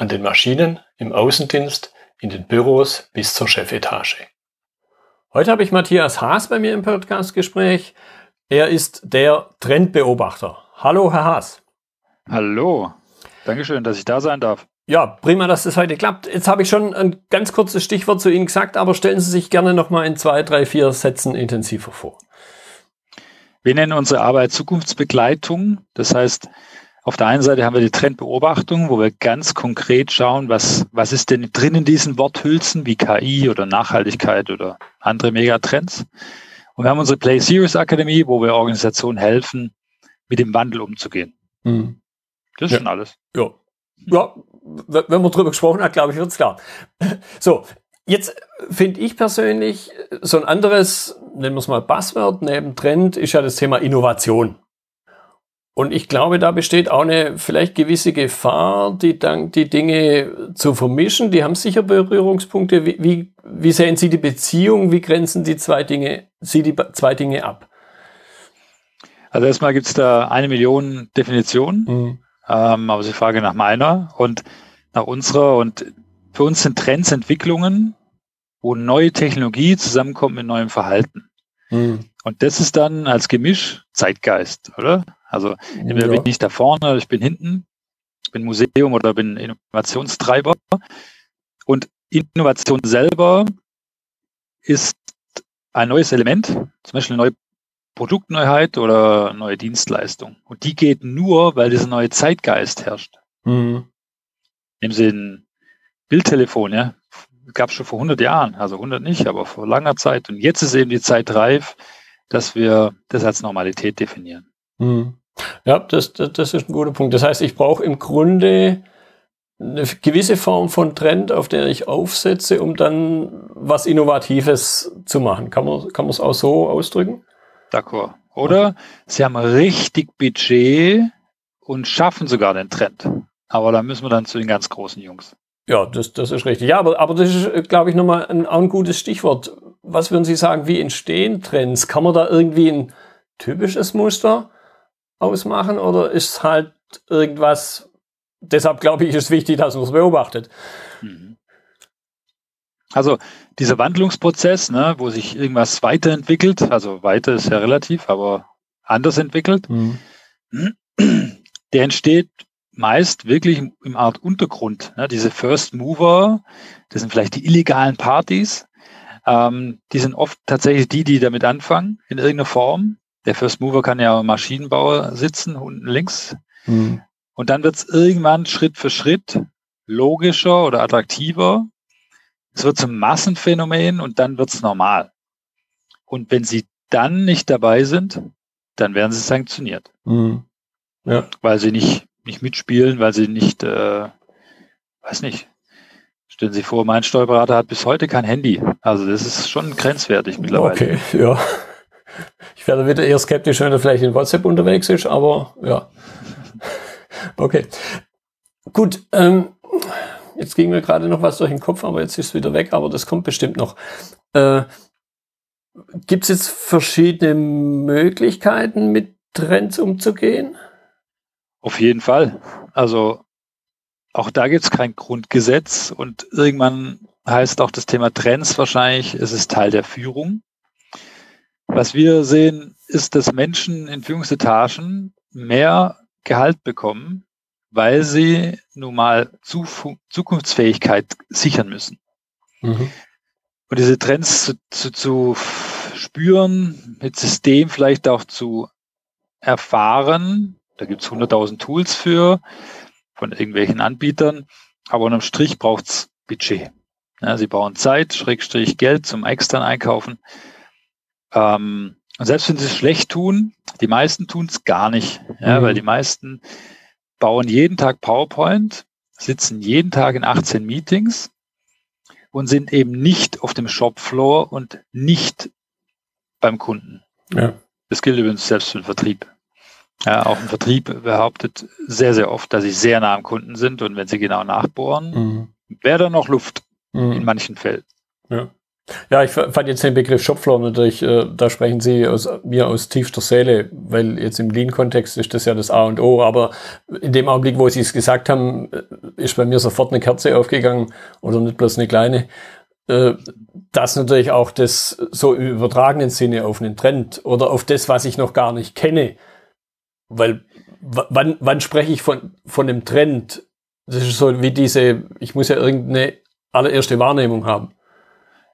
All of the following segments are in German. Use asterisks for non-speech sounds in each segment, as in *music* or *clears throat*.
an den Maschinen, im Außendienst, in den Büros bis zur Chefetage. Heute habe ich Matthias Haas bei mir im Podcastgespräch. Er ist der Trendbeobachter. Hallo, Herr Haas. Hallo. Dankeschön, dass ich da sein darf. Ja, prima, dass das heute klappt. Jetzt habe ich schon ein ganz kurzes Stichwort zu Ihnen gesagt, aber stellen Sie sich gerne noch mal in zwei, drei, vier Sätzen intensiver vor. Wir nennen unsere Arbeit Zukunftsbegleitung. Das heißt, auf der einen Seite haben wir die Trendbeobachtung, wo wir ganz konkret schauen, was, was ist denn drin in diesen Worthülsen wie KI oder Nachhaltigkeit oder andere Megatrends. Und wir haben unsere Play Series Akademie, wo wir Organisationen helfen, mit dem Wandel umzugehen. Mhm. Das ist ja. schon alles. Ja. ja, wenn man drüber gesprochen hat, glaube ich, wird es klar. So, jetzt finde ich persönlich so ein anderes, nennen wir es mal Buzzword, neben Trend ist ja das Thema Innovation. Und ich glaube, da besteht auch eine vielleicht gewisse Gefahr, die, die Dinge zu vermischen. Die haben sicher Berührungspunkte. Wie, wie, wie sehen Sie die Beziehung? Wie grenzen die zwei Dinge, Sie die zwei Dinge ab? Also erstmal gibt es da eine Million Definitionen. Mhm. Ähm, aber Sie fragen nach meiner und nach unserer. Und für uns sind Trends Entwicklungen, wo neue Technologie zusammenkommt mit neuem Verhalten. Mhm. Und das ist dann als Gemisch Zeitgeist, oder? Also entweder ja. bin ich da vorne ich bin hinten, ich bin Museum oder bin Innovationstreiber. Und Innovation selber ist ein neues Element, zum Beispiel eine neue Produktneuheit oder neue Dienstleistung. Und die geht nur, weil dieser neue Zeitgeist herrscht. Mhm. Nehmen Sie ein Bildtelefon, ja. Gab es schon vor 100 Jahren, also 100 nicht, aber vor langer Zeit. Und jetzt ist eben die Zeit reif, dass wir das als Normalität definieren. Mhm. Ja, das, das, das ist ein guter Punkt. Das heißt, ich brauche im Grunde eine gewisse Form von Trend, auf der ich aufsetze, um dann was Innovatives zu machen. Kann man kann man es auch so ausdrücken? D'accord. Oder Sie haben richtig Budget und schaffen sogar den Trend. Aber da müssen wir dann zu den ganz großen Jungs. Ja, das, das ist richtig. Ja, aber, aber das ist, glaube ich, nochmal ein, auch ein gutes Stichwort. Was würden Sie sagen, wie entstehen Trends? Kann man da irgendwie ein typisches Muster ausmachen oder ist halt irgendwas, deshalb glaube ich, ist wichtig, dass man es beobachtet. Mhm. Also dieser Wandlungsprozess, ne, wo sich irgendwas weiterentwickelt, also weiter ist ja relativ, aber anders entwickelt, mhm. der entsteht meist wirklich im, im Art Untergrund. Ne, diese First Mover, das sind vielleicht die illegalen Partys, ähm, die sind oft tatsächlich die, die damit anfangen, in irgendeiner Form. Der First Mover kann ja Maschinenbauer sitzen, unten links. Mhm. Und dann wird es irgendwann Schritt für Schritt logischer oder attraktiver. Es wird zum Massenphänomen und dann wird es normal. Und wenn sie dann nicht dabei sind, dann werden sie sanktioniert. Mhm. Ja. Weil sie nicht, nicht mitspielen, weil sie nicht, äh, weiß nicht. Stellen Sie vor, mein Steuerberater hat bis heute kein Handy. Also das ist schon grenzwertig mittlerweile. Okay, ja. Ich werde wieder eher skeptisch, wenn er vielleicht in WhatsApp unterwegs ist, aber ja. *laughs* Okay. Gut, ähm, jetzt ging mir gerade noch was durch den Kopf, aber jetzt ist es wieder weg, aber das kommt bestimmt noch. Äh, Gibt es jetzt verschiedene Möglichkeiten, mit Trends umzugehen? Auf jeden Fall. Also auch da gibt es kein Grundgesetz und irgendwann heißt auch das Thema Trends wahrscheinlich, es ist Teil der Führung. Was wir sehen, ist, dass Menschen in Führungsetagen mehr Gehalt bekommen, weil sie nun mal Zukunftsfähigkeit sichern müssen. Mhm. Und diese Trends zu, zu, zu spüren, mit System vielleicht auch zu erfahren, da gibt es 100.000 Tools für von irgendwelchen Anbietern, aber unterm Strich braucht's Budget. Ja, sie brauchen Zeit, Schrägstrich Geld zum extern einkaufen. Ähm, und selbst wenn sie es schlecht tun, die meisten tun es gar nicht, ja, mhm. weil die meisten bauen jeden Tag PowerPoint, sitzen jeden Tag in 18 Meetings und sind eben nicht auf dem Shopfloor und nicht beim Kunden. Ja. Das gilt übrigens selbst für den Vertrieb. Ja, auch ein Vertrieb behauptet sehr, sehr oft, dass sie sehr nah am Kunden sind und wenn sie genau nachbohren, mhm. wäre da noch Luft mhm. in manchen Fällen. Ja. Ja, ich fand jetzt den Begriff Shopfloor natürlich, äh, da sprechen Sie aus, mir aus tiefster Seele, weil jetzt im Lean-Kontext ist das ja das A und O, aber in dem Augenblick, wo Sie es gesagt haben, äh, ist bei mir sofort eine Kerze aufgegangen oder nicht bloß eine kleine, äh, dass natürlich auch das so im übertragenen Sinne auf einen Trend oder auf das, was ich noch gar nicht kenne, weil wann, wann spreche ich von, von einem Trend? Das ist so wie diese, ich muss ja irgendeine allererste Wahrnehmung haben.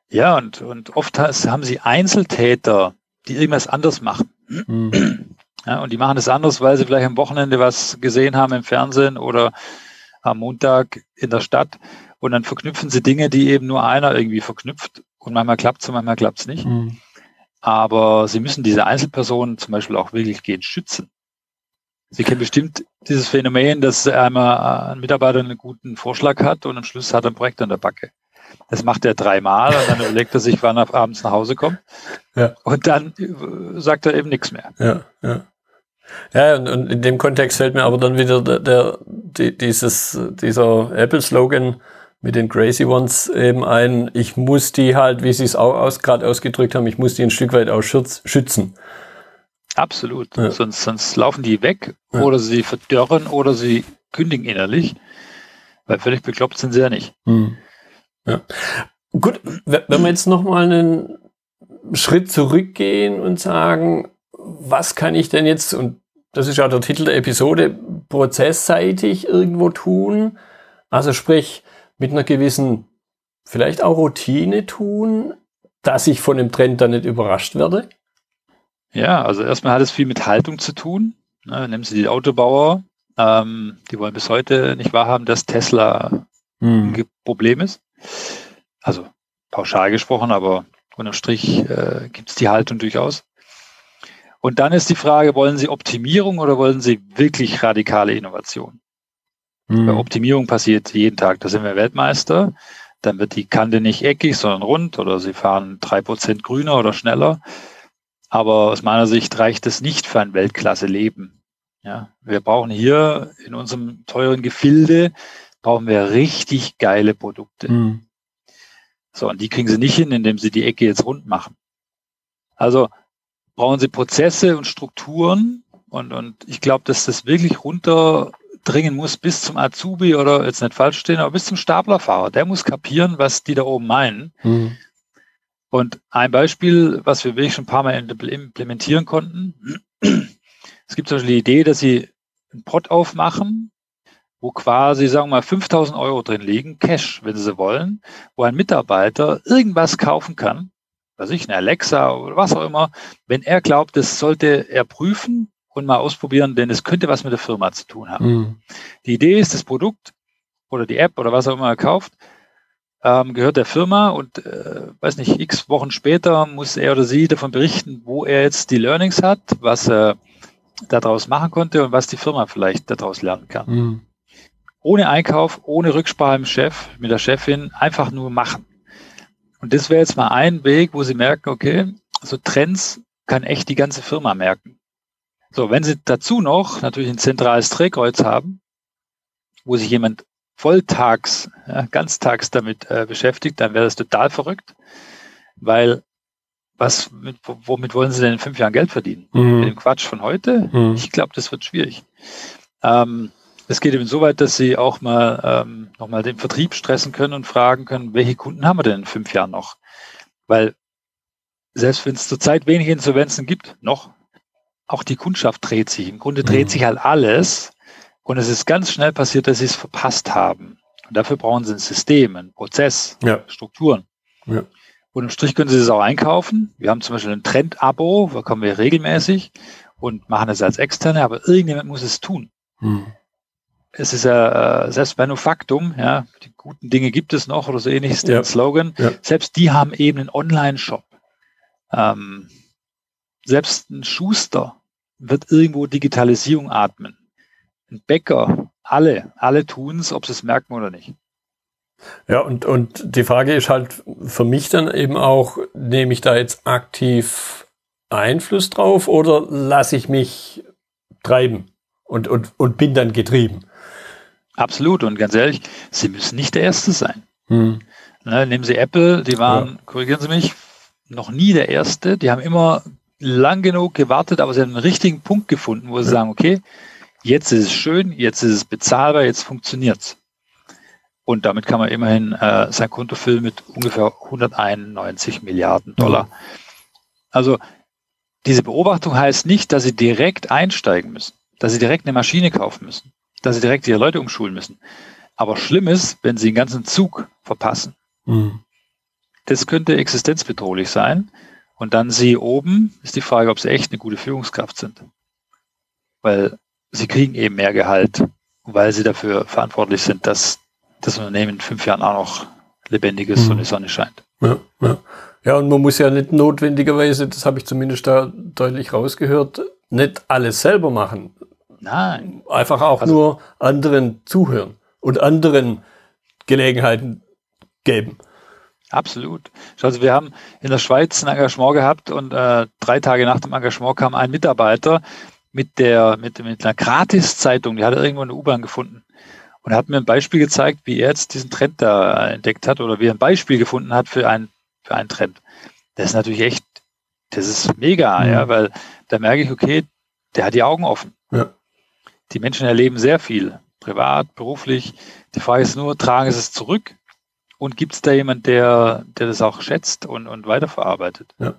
Ja, und, und oft haben sie Einzeltäter, die irgendwas anders machen. Mhm. Ja, und die machen es anders, weil sie vielleicht am Wochenende was gesehen haben im Fernsehen oder am Montag in der Stadt. Und dann verknüpfen sie Dinge, die eben nur einer irgendwie verknüpft. Und manchmal klappt es und manchmal klappt es nicht. Mhm. Aber sie müssen diese Einzelpersonen zum Beispiel auch wirklich gehen schützen. Sie kennen bestimmt dieses Phänomen, dass einmal ein Mitarbeiter einen guten Vorschlag hat und am Schluss hat er ein Projekt an der Backe. Das macht er dreimal und dann überlegt er sich, wann er abends nach Hause kommt. Ja. Und dann äh, sagt er eben nichts mehr. Ja, ja. Ja, und, und in dem Kontext fällt mir aber dann wieder der, der die, dieses, dieser Apple-Slogan mit den Crazy Ones eben ein, ich muss die halt, wie Sie es auch aus, gerade ausgedrückt haben, ich muss die ein Stück weit auch schützen. Absolut. Ja. Sonst, sonst laufen die weg ja. oder sie verdörren oder sie kündigen innerlich, weil völlig bekloppt sind sie ja nicht. Hm. Ja. Gut, wenn wir jetzt nochmal einen Schritt zurückgehen und sagen, was kann ich denn jetzt, und das ist ja der Titel der Episode, prozessseitig irgendwo tun? Also sprich, mit einer gewissen, vielleicht auch Routine tun, dass ich von dem Trend dann nicht überrascht werde? Ja, also erstmal hat es viel mit Haltung zu tun. Ne, nehmen Sie die Autobauer, ähm, die wollen bis heute nicht wahrhaben, dass Tesla hm. ein Problem ist. Also pauschal gesprochen, aber unterm Strich äh, gibt es die Haltung durchaus. Und dann ist die Frage, wollen Sie Optimierung oder wollen Sie wirklich radikale Innovation? Mhm. Bei Optimierung passiert jeden Tag, da sind wir Weltmeister. Dann wird die Kante nicht eckig, sondern rund oder Sie fahren drei Prozent grüner oder schneller. Aber aus meiner Sicht reicht es nicht für ein Weltklasse-Leben. Ja, wir brauchen hier in unserem teuren Gefilde brauchen wir richtig geile Produkte. Mhm. So, und die kriegen sie nicht hin, indem sie die Ecke jetzt rund machen. Also brauchen sie Prozesse und Strukturen und, und ich glaube, dass das wirklich runterdringen muss bis zum Azubi oder jetzt nicht falsch stehen, aber bis zum Staplerfahrer. Der muss kapieren, was die da oben meinen. Mhm. Und ein Beispiel, was wir wirklich schon ein paar Mal implementieren konnten, *clears throat* es gibt zum Beispiel die Idee, dass sie einen Pot aufmachen wo quasi, sagen wir mal, 5000 Euro drin liegen, Cash, wenn Sie wollen, wo ein Mitarbeiter irgendwas kaufen kann, was ich, eine Alexa oder was auch immer, wenn er glaubt, das sollte er prüfen und mal ausprobieren, denn es könnte was mit der Firma zu tun haben. Mhm. Die Idee ist, das Produkt oder die App oder was auch immer er kauft, ähm, gehört der Firma und äh, weiß nicht, x Wochen später muss er oder sie davon berichten, wo er jetzt die Learnings hat, was er daraus machen konnte und was die Firma vielleicht daraus lernen kann. Mhm ohne Einkauf, ohne Rücksprache mit Chef, mit der Chefin, einfach nur machen. Und das wäre jetzt mal ein Weg, wo Sie merken, okay, so Trends kann echt die ganze Firma merken. So, wenn Sie dazu noch natürlich ein zentrales Drehkreuz haben, wo sich jemand volltags, ja, ganztags damit äh, beschäftigt, dann wäre das total verrückt, weil was, mit, womit wollen Sie denn in fünf Jahren Geld verdienen? Mhm. Mit dem Quatsch von heute? Mhm. Ich glaube, das wird schwierig. Ähm, es geht eben so weit, dass Sie auch mal ähm, nochmal den Vertrieb stressen können und fragen können, welche Kunden haben wir denn in fünf Jahren noch? Weil selbst wenn es zurzeit wenige Insolvenzen gibt, noch, auch die Kundschaft dreht sich. Im Grunde dreht mhm. sich halt alles. Und es ist ganz schnell passiert, dass sie es verpasst haben. Und dafür brauchen sie ein System, einen Prozess, ja. Strukturen. Ja. Und im Strich können sie es auch einkaufen. Wir haben zum Beispiel ein Trend-Abo, da kommen wir regelmäßig und machen es als externe, aber irgendjemand muss es tun. Mhm es ist ja äh, selbst Manufaktum, ja, die guten Dinge gibt es noch oder so ähnlich ist der ja. Slogan. Ja. Selbst die haben eben einen Online-Shop. Ähm, selbst ein Schuster wird irgendwo Digitalisierung atmen. Ein Bäcker alle, alle tun es, ob sie es merken oder nicht. Ja, und, und die Frage ist halt für mich dann eben auch, nehme ich da jetzt aktiv Einfluss drauf oder lasse ich mich treiben und, und, und bin dann getrieben? Absolut. Und ganz ehrlich, Sie müssen nicht der Erste sein. Hm. Ne, nehmen Sie Apple, die waren, ja. korrigieren Sie mich, noch nie der Erste. Die haben immer lang genug gewartet, aber sie haben einen richtigen Punkt gefunden, wo sie ja. sagen, okay, jetzt ist es schön, jetzt ist es bezahlbar, jetzt funktioniert's. Und damit kann man immerhin äh, sein Konto füllen mit ungefähr 191 Milliarden Dollar. Ja. Also diese Beobachtung heißt nicht, dass sie direkt einsteigen müssen, dass sie direkt eine Maschine kaufen müssen, dass sie direkt ihre Leute umschulen müssen. Aber schlimm ist, wenn sie den ganzen Zug verpassen. Mhm. Das könnte existenzbedrohlich sein. Und dann sie oben, ist die Frage, ob sie echt eine gute Führungskraft sind. Weil sie kriegen eben mehr Gehalt, weil sie dafür verantwortlich sind, dass das Unternehmen in fünf Jahren auch noch lebendig ist mhm. und die Sonne scheint. Ja, ja. ja, und man muss ja nicht notwendigerweise, das habe ich zumindest da deutlich rausgehört, nicht alles selber machen. Nein. Einfach auch also, nur anderen zuhören und anderen Gelegenheiten geben. Absolut. Also wir haben in der Schweiz ein Engagement gehabt und äh, drei Tage nach dem Engagement kam ein Mitarbeiter mit der mit, mit einer Gratis-Zeitung, die hat er irgendwo in der U-Bahn gefunden und hat mir ein Beispiel gezeigt, wie er jetzt diesen Trend da entdeckt hat oder wie er ein Beispiel gefunden hat für einen, für einen Trend. Das ist natürlich echt, das ist mega, mhm. ja, weil da merke ich, okay, der hat die Augen offen. Ja. Die Menschen erleben sehr viel, privat, beruflich. Die Frage ist nur, tragen sie es zurück und gibt es da jemand, der, der das auch schätzt und, und weiterverarbeitet? Ja.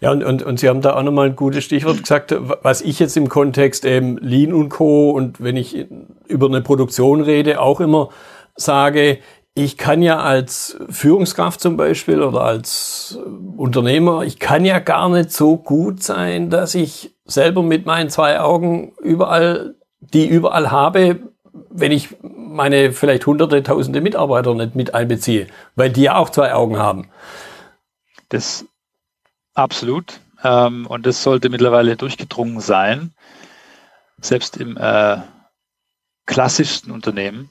Ja, und, und, und Sie haben da auch nochmal ein gutes Stichwort gesagt, was ich jetzt im Kontext eben Lean und Co. und wenn ich über eine Produktion rede, auch immer sage, ich kann ja als Führungskraft zum Beispiel oder als Unternehmer, ich kann ja gar nicht so gut sein, dass ich selber mit meinen zwei Augen überall, die überall habe, wenn ich meine vielleicht hunderte, tausende Mitarbeiter nicht mit einbeziehe, weil die ja auch zwei Augen haben. Das Absolut. Ähm, und das sollte mittlerweile durchgedrungen sein, selbst im äh, klassischsten Unternehmen.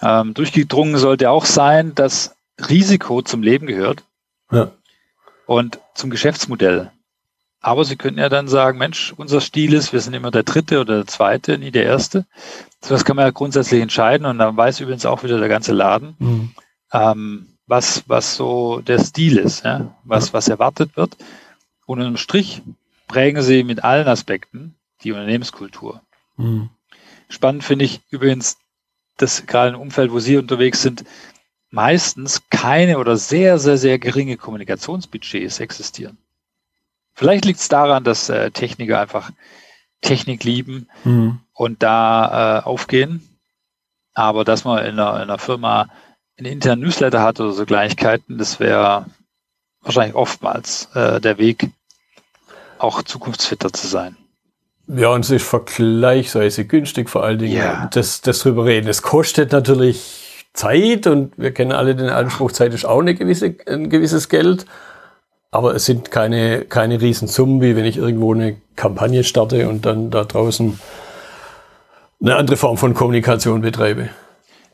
Ähm, durchgedrungen sollte auch sein, dass Risiko zum Leben gehört ja. und zum Geschäftsmodell. Aber Sie könnten ja dann sagen, Mensch, unser Stil ist, wir sind immer der Dritte oder der Zweite, nie der Erste. So das kann man ja grundsätzlich entscheiden und dann weiß übrigens auch wieder der ganze Laden. Mhm. Ähm, was, was so der Stil ist, ja? was, was erwartet wird. Und im Strich prägen sie mit allen Aspekten die Unternehmenskultur. Mhm. Spannend finde ich übrigens, dass gerade im Umfeld, wo Sie unterwegs sind, meistens keine oder sehr, sehr, sehr geringe Kommunikationsbudgets existieren. Vielleicht liegt es daran, dass äh, Techniker einfach Technik lieben mhm. und da äh, aufgehen. Aber dass man in einer, in einer Firma einen internen Newsletter hat oder so Gleichkeiten, das wäre wahrscheinlich oftmals äh, der Weg, auch zukunftsfitter zu sein. Ja, und es ist vergleichsweise günstig vor allen Dingen, yeah. das, das drüber reden. Es kostet natürlich Zeit und wir kennen alle den Anspruch, Zeit ist auch eine gewisse, ein gewisses Geld. Aber es sind keine, keine Riesensummen, wie wenn ich irgendwo eine Kampagne starte und dann da draußen eine andere Form von Kommunikation betreibe.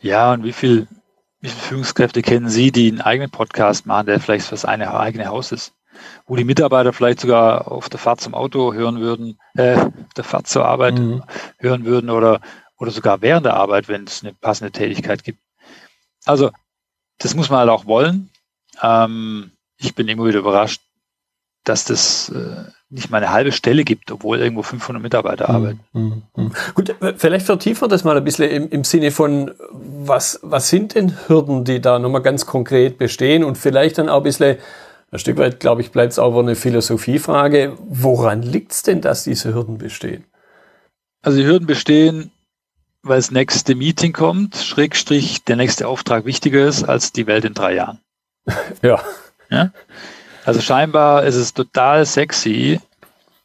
Ja, und wie viel, wie viele Führungskräfte kennen Sie, die einen eigenen Podcast machen, der vielleicht für das eine eigene Haus ist? Wo die Mitarbeiter vielleicht sogar auf der Fahrt zum Auto hören würden, äh, auf der Fahrt zur Arbeit mhm. hören würden oder, oder sogar während der Arbeit, wenn es eine passende Tätigkeit gibt. Also, das muss man halt auch wollen. Ähm, ich bin immer wieder überrascht, dass das äh, nicht mal eine halbe Stelle gibt, obwohl irgendwo 500 Mitarbeiter mhm. arbeiten. Mhm. Gut, vielleicht vertiefen wir das mal ein bisschen im, im Sinne von, was, was sind denn Hürden, die da nochmal ganz konkret bestehen und vielleicht dann auch ein bisschen, ein Stück weit, glaube ich, bleibt es auch eine Philosophiefrage, woran liegt es denn, dass diese Hürden bestehen? Also die Hürden bestehen, weil das nächste Meeting kommt, Schrägstrich, der nächste Auftrag wichtiger ist als die Welt in drei Jahren. *laughs* ja. Ja? Also scheinbar ist es total sexy,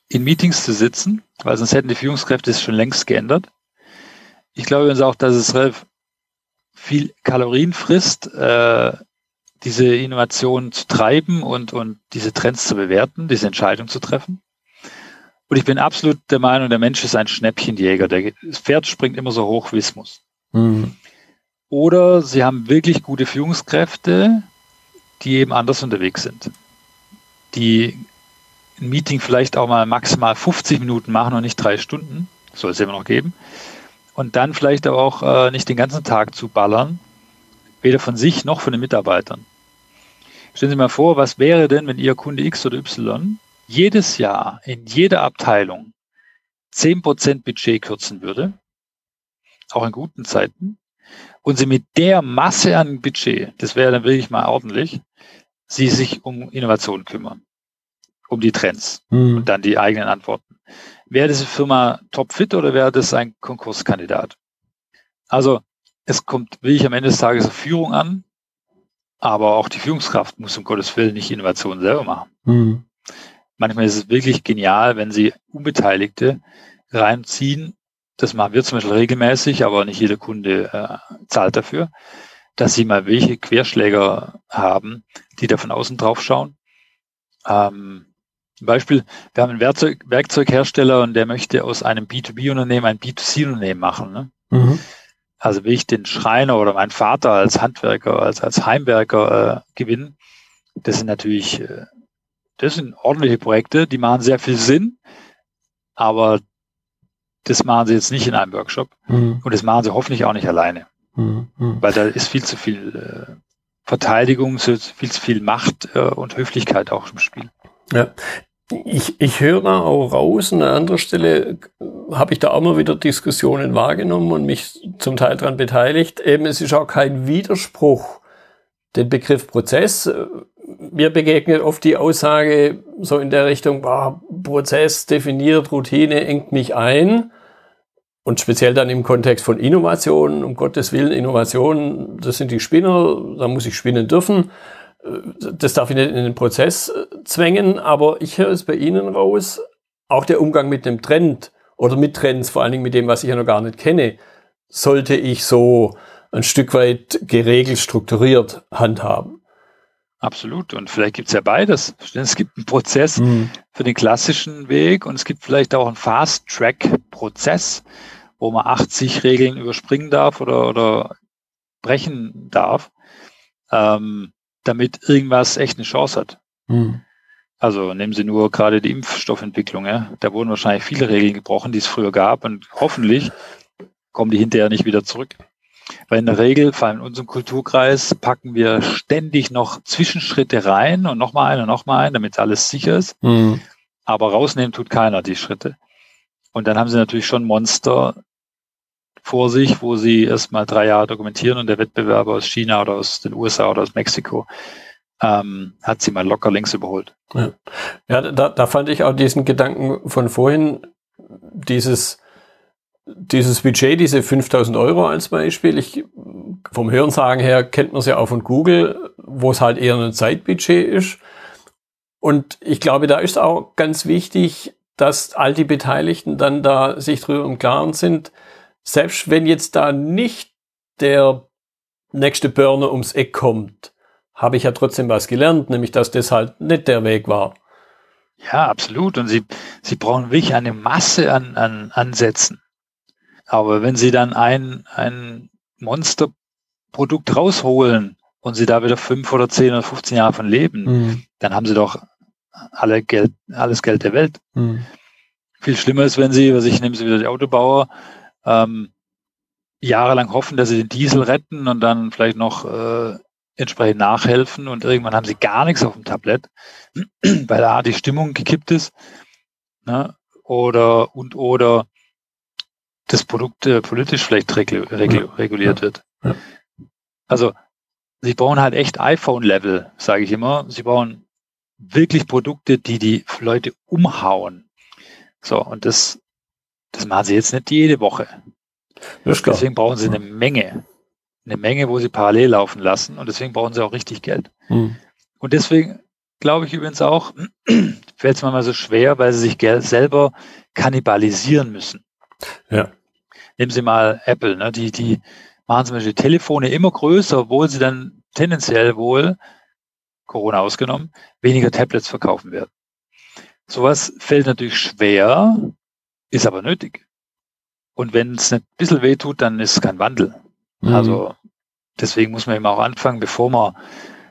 in Meetings zu sitzen, weil sonst hätten die Führungskräfte es schon längst geändert. Ich glaube übrigens auch, dass es relativ viel Kalorien frisst, äh, diese Innovation zu treiben und, und diese Trends zu bewerten, diese Entscheidung zu treffen. Und ich bin absolut der Meinung, der Mensch ist ein Schnäppchenjäger. Der, das Pferd springt immer so hoch, wie es muss. Mhm. Oder sie haben wirklich gute Führungskräfte, die eben anders unterwegs sind. Die ein Meeting vielleicht auch mal maximal 50 Minuten machen und nicht drei Stunden. Soll es immer noch geben. Und dann vielleicht aber auch äh, nicht den ganzen Tag zu ballern, weder von sich noch von den Mitarbeitern. Stellen Sie mal vor, was wäre denn, wenn Ihr Kunde X oder Y jedes Jahr in jeder Abteilung 10% Budget kürzen würde, auch in guten Zeiten, und Sie mit der Masse an Budget, das wäre dann wirklich mal ordentlich, Sie sich um Innovation kümmern, um die Trends mhm. und dann die eigenen Antworten. Wäre diese Firma topfit oder wäre das ein Konkurskandidat? Also es kommt wirklich am Ende des Tages auf Führung an, aber auch die Führungskraft muss um Gottes Willen nicht Innovation selber machen. Mhm. Manchmal ist es wirklich genial, wenn sie Unbeteiligte reinziehen. Das machen wir zum Beispiel regelmäßig, aber nicht jeder Kunde äh, zahlt dafür, dass sie mal welche Querschläger haben, die da von außen drauf schauen. Ähm, Beispiel, wir haben einen Werkzeug, Werkzeughersteller und der möchte aus einem B2B-Unternehmen ein B2C-Unternehmen machen. Ne? Mhm. Also will ich den Schreiner oder meinen Vater als Handwerker, als, als Heimwerker äh, gewinnen, das sind natürlich, äh, das sind ordentliche Projekte, die machen sehr viel Sinn, aber das machen sie jetzt nicht in einem Workshop mhm. und das machen sie hoffentlich auch nicht alleine, mhm. mhm. weil da ist viel zu viel äh, Verteidigung, viel zu viel Macht äh, und Höflichkeit auch im Spiel. Ja, ich, ich höre da auch raus, an einer anderen Stelle habe ich da auch mal wieder Diskussionen wahrgenommen und mich zum Teil daran beteiligt. Eben, es ist auch kein Widerspruch, den Begriff Prozess. Mir begegnet oft die Aussage so in der Richtung, boah, Prozess definiert, Routine engt mich ein. Und speziell dann im Kontext von Innovation, um Gottes Willen, Innovation, das sind die Spinner, da muss ich spinnen dürfen das darf ich nicht in den Prozess äh, zwängen, aber ich höre es bei Ihnen raus, auch der Umgang mit dem Trend oder mit Trends, vor allen Dingen mit dem, was ich ja noch gar nicht kenne, sollte ich so ein Stück weit geregelt, strukturiert handhaben. Absolut. Und vielleicht gibt es ja beides. Es gibt einen Prozess mhm. für den klassischen Weg und es gibt vielleicht auch einen Fast-Track-Prozess, wo man 80 Regeln überspringen darf oder, oder brechen darf. Ähm, damit irgendwas echt eine Chance hat. Mhm. Also nehmen Sie nur gerade die Impfstoffentwicklung. Ja? Da wurden wahrscheinlich viele Regeln gebrochen, die es früher gab und hoffentlich kommen die hinterher nicht wieder zurück. Weil in der Regel, vor allem in unserem Kulturkreis, packen wir ständig noch Zwischenschritte rein und nochmal ein und nochmal ein, damit alles sicher ist. Mhm. Aber rausnehmen tut keiner die Schritte. Und dann haben sie natürlich schon Monster, vor sich, wo sie erstmal drei Jahre dokumentieren und der Wettbewerber aus China oder aus den USA oder aus Mexiko ähm, hat sie mal locker links überholt. Ja, ja da, da fand ich auch diesen Gedanken von vorhin, dieses, dieses Budget, diese 5000 Euro als Beispiel, ich, vom Hörensagen her kennt man es ja auch von Google, wo es halt eher ein Zeitbudget ist. Und ich glaube, da ist auch ganz wichtig, dass all die Beteiligten dann da sich drüber im Klaren sind, selbst wenn jetzt da nicht der nächste Burner ums Eck kommt, habe ich ja trotzdem was gelernt, nämlich dass das halt nicht der Weg war. Ja, absolut. Und sie, sie brauchen wirklich eine Masse an, an Ansätzen. Aber wenn sie dann ein, ein Monsterprodukt rausholen und sie da wieder fünf oder zehn oder 15 Jahre von leben, mhm. dann haben sie doch alle Geld, alles Geld der Welt. Mhm. Viel schlimmer ist, wenn sie, was ich nehme sie wieder die Autobauer, ähm, jahrelang hoffen, dass sie den Diesel retten und dann vielleicht noch äh, entsprechend nachhelfen und irgendwann haben sie gar nichts auf dem Tablett, *clears throat* weil da die Stimmung gekippt ist. Ne? Oder und oder das Produkt äh, politisch vielleicht regul regul reguliert wird. Also sie brauchen halt echt iPhone-Level, sage ich immer. Sie brauchen wirklich Produkte, die die Leute umhauen. So, und das das machen sie jetzt nicht jede Woche. Deswegen brauchen sie eine Menge. Eine Menge, wo sie parallel laufen lassen. Und deswegen brauchen sie auch richtig Geld. Mhm. Und deswegen glaube ich übrigens auch, *clears throat* fällt es manchmal so schwer, weil sie sich selber kannibalisieren müssen. Ja. Nehmen Sie mal Apple, ne? die, die machen zum Beispiel Telefone immer größer, obwohl sie dann tendenziell wohl, Corona ausgenommen, weniger Tablets verkaufen werden. Sowas fällt natürlich schwer, ist aber nötig. Und wenn es ein bisschen weh tut, dann ist es kein Wandel. Mhm. Also deswegen muss man eben auch anfangen, bevor man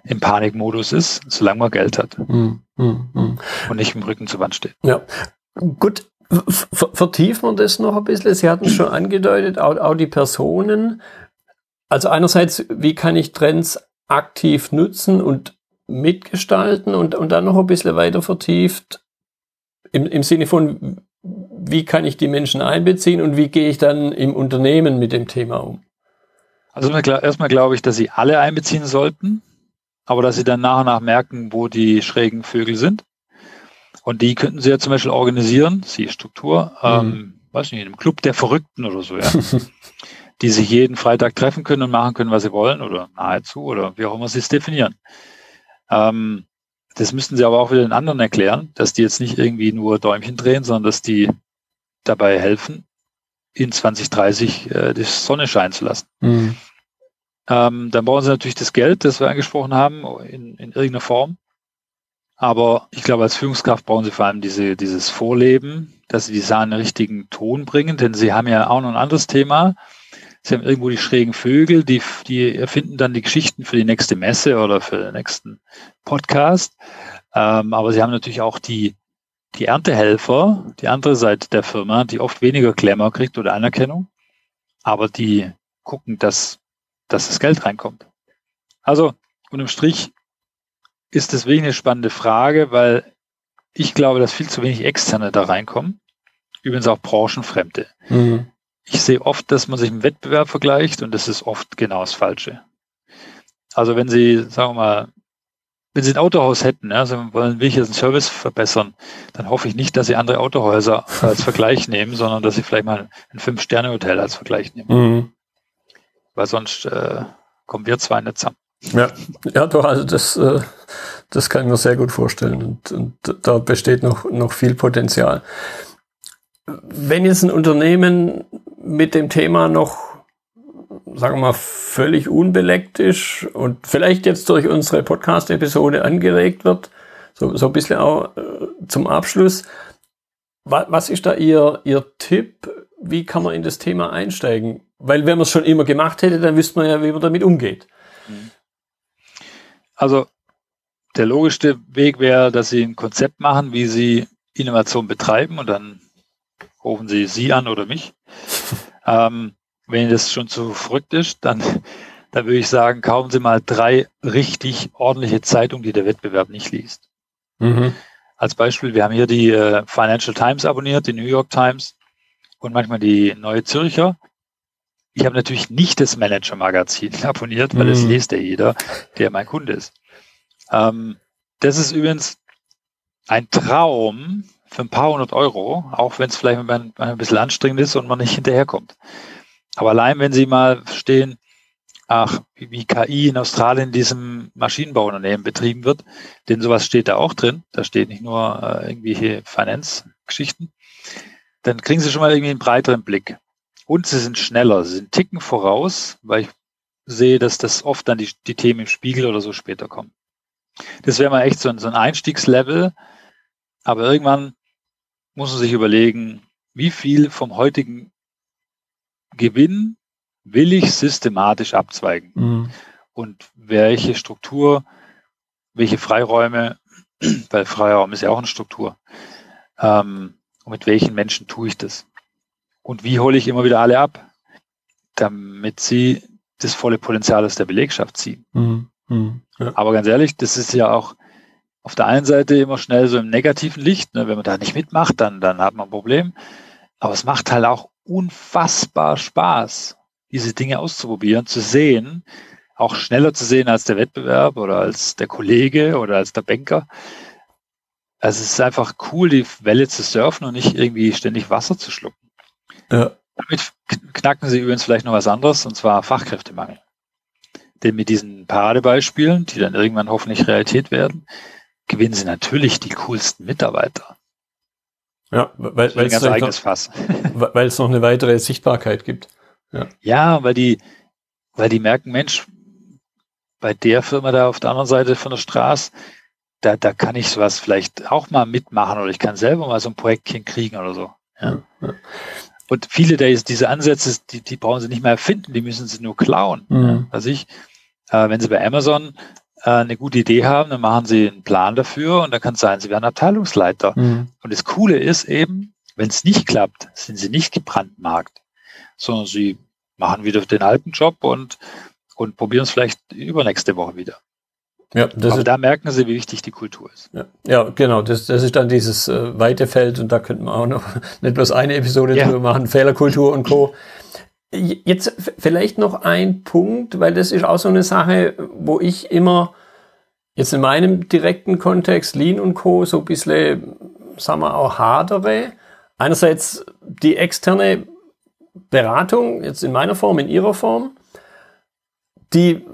im Panikmodus ist, solange man Geld hat. Mhm. Mhm. Und nicht im Rücken zur Wand steht. Ja. Gut, vertiefen wir das noch ein bisschen. Sie hatten schon angedeutet, auch, auch die Personen. Also einerseits, wie kann ich Trends aktiv nutzen und mitgestalten und, und dann noch ein bisschen weiter vertieft im, im Sinne von, wie kann ich die Menschen einbeziehen und wie gehe ich dann im Unternehmen mit dem Thema um? Also erstmal glaube ich, dass sie alle einbeziehen sollten, aber dass sie dann nach und nach merken, wo die schrägen Vögel sind. Und die könnten sie ja zum Beispiel organisieren, sie Struktur, mhm. ähm, weiß nicht, in einem Club der Verrückten oder so, ja. *laughs* die sich jeden Freitag treffen können und machen können, was sie wollen oder nahezu oder wie auch immer sie es definieren. Ähm, das müssten sie aber auch wieder den anderen erklären, dass die jetzt nicht irgendwie nur Däumchen drehen, sondern dass die dabei helfen, in 2030 äh, die Sonne scheinen zu lassen. Mhm. Ähm, dann brauchen sie natürlich das Geld, das wir angesprochen haben, in, in irgendeiner Form. Aber ich glaube, als Führungskraft brauchen sie vor allem diese, dieses Vorleben, dass sie die Sachen in den richtigen Ton bringen, denn sie haben ja auch noch ein anderes Thema. Sie haben irgendwo die schrägen Vögel, die, die erfinden dann die Geschichten für die nächste Messe oder für den nächsten Podcast. Ähm, aber sie haben natürlich auch die, die Erntehelfer, die andere Seite der Firma, die oft weniger Klemmer kriegt oder Anerkennung, aber die gucken, dass, dass das Geld reinkommt. Also, unterm Strich ist das wirklich eine spannende Frage, weil ich glaube, dass viel zu wenig Externe da reinkommen. Übrigens auch Branchenfremde. Mhm ich sehe oft, dass man sich im Wettbewerb vergleicht und das ist oft genau das Falsche. Also wenn Sie, sagen wir mal, wenn Sie ein Autohaus hätten, ja, also wollen wir hier den Service verbessern, dann hoffe ich nicht, dass Sie andere Autohäuser *laughs* als Vergleich nehmen, sondern dass Sie vielleicht mal ein Fünf-Sterne-Hotel als Vergleich nehmen. Mhm. Weil sonst äh, kommen wir zwei nicht zusammen. Ja, ja doch, also das, äh, das kann ich mir sehr gut vorstellen und, und da besteht noch, noch viel Potenzial. Wenn jetzt ein Unternehmen mit dem Thema noch, sagen wir mal, völlig unbeleckt ist und vielleicht jetzt durch unsere Podcast-Episode angeregt wird, so, so ein bisschen auch äh, zum Abschluss. Was, was ist da Ihr, Ihr Tipp? Wie kann man in das Thema einsteigen? Weil wenn man es schon immer gemacht hätte, dann wüsste man ja, wie man damit umgeht. Also der logischste Weg wäre, dass Sie ein Konzept machen, wie Sie Innovation betreiben und dann rufen Sie Sie an oder mich. *laughs* ähm, wenn das schon zu verrückt ist, dann, dann würde ich sagen, kaufen Sie mal drei richtig ordentliche Zeitungen, die der Wettbewerb nicht liest. Mhm. Als Beispiel, wir haben hier die äh, Financial Times abonniert, die New York Times und manchmal die Neue Zürcher. Ich habe natürlich nicht das Manager-Magazin *laughs* abonniert, weil mhm. das liest ja jeder, der mein Kunde ist. Ähm, das ist übrigens ein Traum für ein paar hundert Euro, auch wenn es vielleicht ein, ein bisschen anstrengend ist und man nicht hinterherkommt. Aber allein, wenn Sie mal verstehen, ach, wie KI in Australien in diesem Maschinenbauunternehmen betrieben wird, denn sowas steht da auch drin. Da steht nicht nur äh, irgendwelche Finance-Geschichten. Dann kriegen Sie schon mal irgendwie einen breiteren Blick. Und Sie sind schneller, Sie sind Ticken voraus, weil ich sehe, dass das oft dann die, die Themen im Spiegel oder so später kommen. Das wäre mal echt so ein, so ein Einstiegslevel. Aber irgendwann muss man sich überlegen, wie viel vom heutigen Gewinn will ich systematisch abzweigen mhm. und welche Struktur, welche Freiräume, *clears throat* weil Freiraum ist ja auch eine Struktur, ähm, und mit welchen Menschen tue ich das? Und wie hole ich immer wieder alle ab, damit sie das volle Potenzial aus der Belegschaft ziehen? Mhm. Mhm. Ja. Aber ganz ehrlich, das ist ja auch auf der einen Seite immer schnell so im negativen Licht. Ne? Wenn man da nicht mitmacht, dann, dann hat man ein Problem. Aber es macht halt auch unfassbar Spaß, diese Dinge auszuprobieren, zu sehen, auch schneller zu sehen als der Wettbewerb oder als der Kollege oder als der Banker. Also es ist einfach cool, die Welle zu surfen und nicht irgendwie ständig Wasser zu schlucken. Ja. Damit knacken sie übrigens vielleicht noch was anderes, und zwar Fachkräftemangel. Denn mit diesen Paradebeispielen, die dann irgendwann hoffentlich Realität werden, gewinnen sie natürlich die coolsten Mitarbeiter. Ja, weil, weil, es, noch, *laughs* weil es noch eine weitere Sichtbarkeit gibt. Ja. ja, weil die, weil die merken, Mensch, bei der Firma da auf der anderen Seite von der Straße, da, da kann ich sowas vielleicht auch mal mitmachen oder ich kann selber mal so ein Projektchen kriegen oder so. Ja. ja. Und viele der, diese Ansätze, die, die brauchen sie nicht mehr erfinden, die müssen sie nur klauen. Mhm. Also ich, äh, wenn sie bei Amazon eine gute Idee haben, dann machen sie einen Plan dafür und dann kann es sein, sie werden Abteilungsleiter. Mhm. Und das Coole ist eben, wenn es nicht klappt, sind sie nicht gebrandmarkt, sondern sie machen wieder den alten Job und, und probieren es vielleicht übernächste Woche wieder. Ja, das Aber ist, da merken sie, wie wichtig die Kultur ist. Ja, ja genau. Das, das ist dann dieses äh, weite Feld und da könnten wir auch noch *laughs* nicht bloß eine Episode ja. drüber machen, Fehlerkultur und Co. Jetzt vielleicht noch ein Punkt, weil das ist auch so eine Sache, wo ich immer jetzt in meinem direkten Kontext Lean und Co. so ein bisschen, sagen wir auch hadere. Einerseits die externe Beratung, jetzt in meiner Form, in ihrer Form, die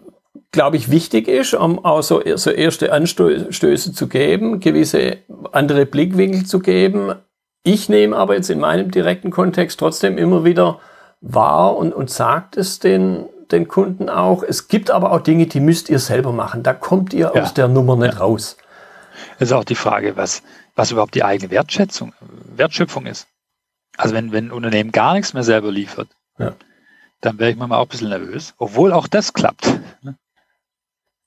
glaube ich, wichtig ist, um auch so, so erste Anstöße zu geben, gewisse andere Blickwinkel zu geben. Ich nehme aber jetzt in meinem direkten Kontext trotzdem immer wieder wahr und, und sagt es den, den Kunden auch. Es gibt aber auch Dinge, die müsst ihr selber machen. Da kommt ihr ja. aus der Nummer nicht ja. raus. Es ist auch die Frage, was, was überhaupt die eigene Wertschätzung, Wertschöpfung ist. Also wenn, wenn ein Unternehmen gar nichts mehr selber liefert, ja. dann wäre ich mal auch ein bisschen nervös, obwohl auch das klappt.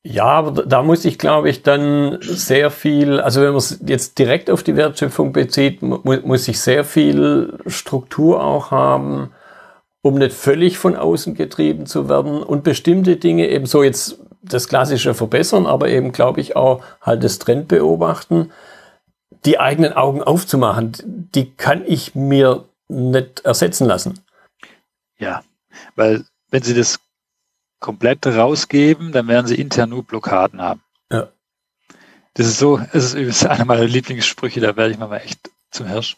Ja, aber da muss ich, glaube ich, dann sehr viel, also wenn man es jetzt direkt auf die Wertschöpfung bezieht, mu muss ich sehr viel Struktur auch haben, um nicht völlig von außen getrieben zu werden und bestimmte Dinge eben so jetzt das klassische verbessern, aber eben, glaube ich, auch halt das Trend beobachten, die eigenen Augen aufzumachen, die kann ich mir nicht ersetzen lassen. Ja, weil wenn Sie das komplett rausgeben, dann werden sie intern nur Blockaden haben. Ja. Das ist so, es ist übrigens *laughs* einer meiner Lieblingssprüche, da werde ich mal echt zum Hirsch.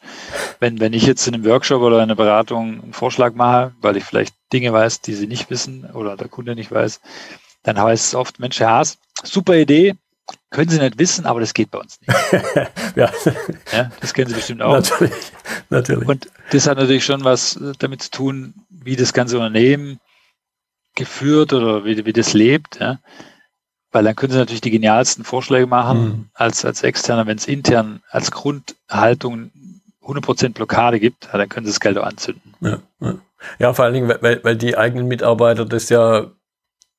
Wenn, wenn ich jetzt in einem Workshop oder in einer Beratung einen Vorschlag mache, weil ich vielleicht Dinge weiß, die sie nicht wissen oder der Kunde nicht weiß, dann heißt es oft, Mensch, Herr Haas, super Idee, können Sie nicht wissen, aber das geht bei uns nicht. *laughs* ja. ja. Das kennen Sie bestimmt auch. Natürlich, natürlich. Und das hat natürlich schon was damit zu tun, wie das ganze Unternehmen geführt oder wie, wie das lebt. Ja? Weil dann können sie natürlich die genialsten Vorschläge machen mhm. als, als Externer, wenn es intern als Grundhaltung 100% Blockade gibt, ja, dann können sie das Geld auch anzünden. Ja, ja. ja, vor allen Dingen, weil, weil die eigenen Mitarbeiter das ja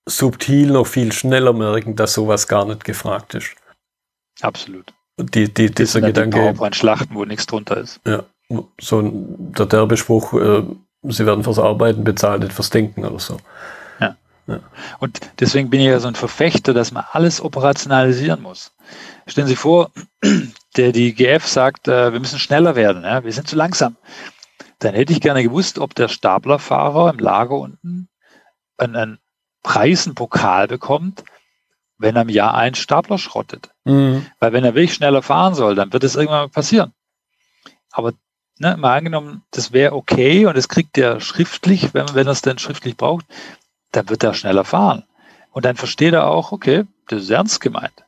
subtil noch viel schneller merken, dass sowas gar nicht gefragt ist. Absolut. Die, die, dieser Gedanke. Die Schlachten, wo nichts drunter ist. Ja, so ein, der derbe Spruch, äh, sie werden fürs Arbeiten bezahlt, nicht fürs Denken oder so. Und deswegen bin ich ja so ein Verfechter, dass man alles operationalisieren muss. Stellen Sie vor, *clears throat* der die GF sagt, äh, wir müssen schneller werden, ja, wir sind zu langsam. Dann hätte ich gerne gewusst, ob der Staplerfahrer im Lager unten einen, einen Preis, einen Pokal bekommt, wenn er im Jahr einen Stapler schrottet. Mhm. Weil wenn er wirklich schneller fahren soll, dann wird es irgendwann mal passieren. Aber ne, mal angenommen, das wäre okay und das kriegt er schriftlich, wenn, wenn er es denn schriftlich braucht, dann wird er schneller fahren. Und dann versteht er auch, okay, das ist ernst gemeint.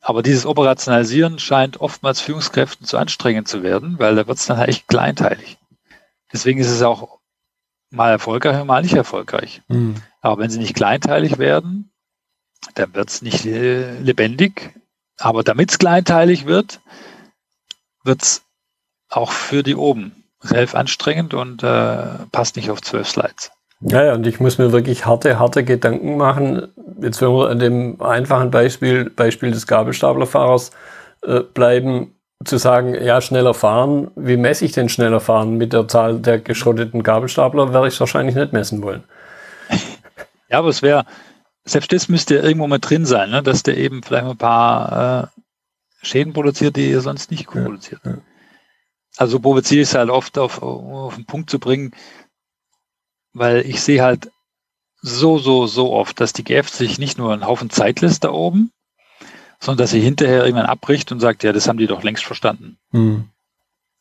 Aber dieses Operationalisieren scheint oftmals Führungskräften zu anstrengend zu werden, weil da wird es dann echt kleinteilig. Deswegen ist es auch mal erfolgreich und mal nicht erfolgreich. Mhm. Aber wenn sie nicht kleinteilig werden, dann wird es nicht lebendig. Aber damit es kleinteilig wird, wird es auch für die oben relativ anstrengend und äh, passt nicht auf zwölf Slides. Ja, ja, und ich muss mir wirklich harte, harte Gedanken machen. Jetzt, wenn wir an dem einfachen Beispiel, Beispiel des Gabelstaplerfahrers äh, bleiben, zu sagen, ja, schneller fahren. Wie messe ich denn schneller fahren? Mit der Zahl der geschrotteten Gabelstapler werde ich es wahrscheinlich nicht messen wollen. Ja, aber es wäre, selbst das müsste ja irgendwo mal drin sein, ne? dass der eben vielleicht ein paar äh, Schäden produziert, die er sonst nicht ja, produziert. Ja. Also provoziere ich es halt oft auf, auf den Punkt zu bringen, weil ich sehe halt so, so, so oft, dass die GF sich nicht nur einen Haufen Zeit lässt da oben, sondern dass sie hinterher irgendwann abbricht und sagt, ja, das haben die doch längst verstanden. Mhm.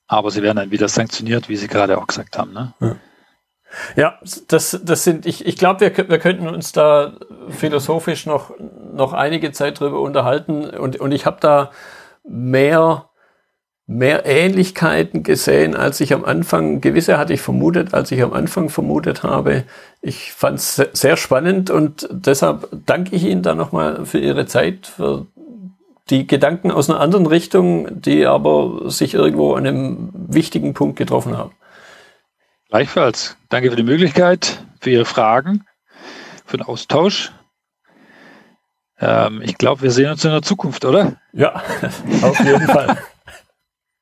Aber sie werden dann wieder sanktioniert, wie Sie gerade auch gesagt haben. Ne? Ja. Ja, das, das sind, ich, ich glaube, wir, wir könnten uns da philosophisch noch, noch einige Zeit drüber unterhalten und, und ich habe da mehr mehr Ähnlichkeiten gesehen, als ich am Anfang, gewisse hatte ich vermutet, als ich am Anfang vermutet habe. Ich fand es sehr spannend und deshalb danke ich Ihnen da nochmal für Ihre Zeit, für die Gedanken aus einer anderen Richtung, die aber sich irgendwo an einem wichtigen Punkt getroffen haben. Gleichfalls. Danke für die Möglichkeit, für Ihre Fragen, für den Austausch. Ähm, ich glaube, wir sehen uns in der Zukunft, oder? Ja, *laughs* auf jeden Fall.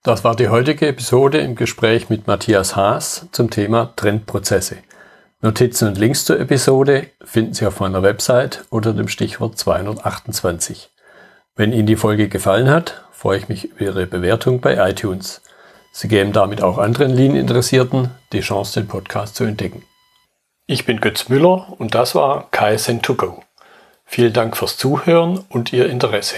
Das war die heutige Episode im Gespräch mit Matthias Haas zum Thema Trendprozesse. Notizen und Links zur Episode finden Sie auf meiner Website unter dem Stichwort 228. Wenn Ihnen die Folge gefallen hat, freue ich mich über Ihre Bewertung bei iTunes. Sie geben damit auch anderen Lean-Interessierten die Chance, den Podcast zu entdecken. Ich bin Götz Müller und das war KSN2Go. Vielen Dank fürs Zuhören und Ihr Interesse.